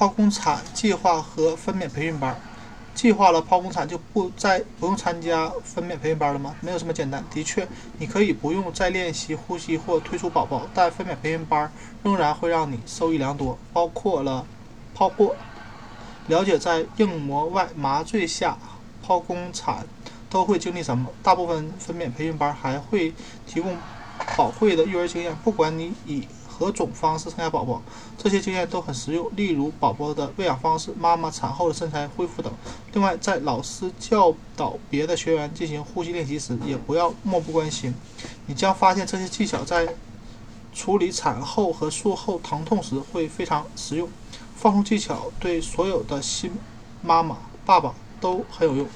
剖宫产计划和分娩培训班。计划了剖宫产就不再不用参加分娩培训班了吗？没有这么简单。的确，你可以不用再练习呼吸或推出宝宝，但分娩培训班仍然会让你受益良多，包括了剖过了解在硬膜外麻醉下剖宫产都会经历什么。大部分分娩培训班还会提供宝贵的育儿经验，不管你以。何种方式生下宝宝，这些经验都很实用。例如宝宝的喂养方式、妈妈产后的身材恢复等。另外，在老师教导别的学员进行呼吸练习时，也不要漠不关心。你将发现这些技巧在处理产后和术后疼痛时会非常实用。放松技巧对所有的新妈妈、爸爸都很有用。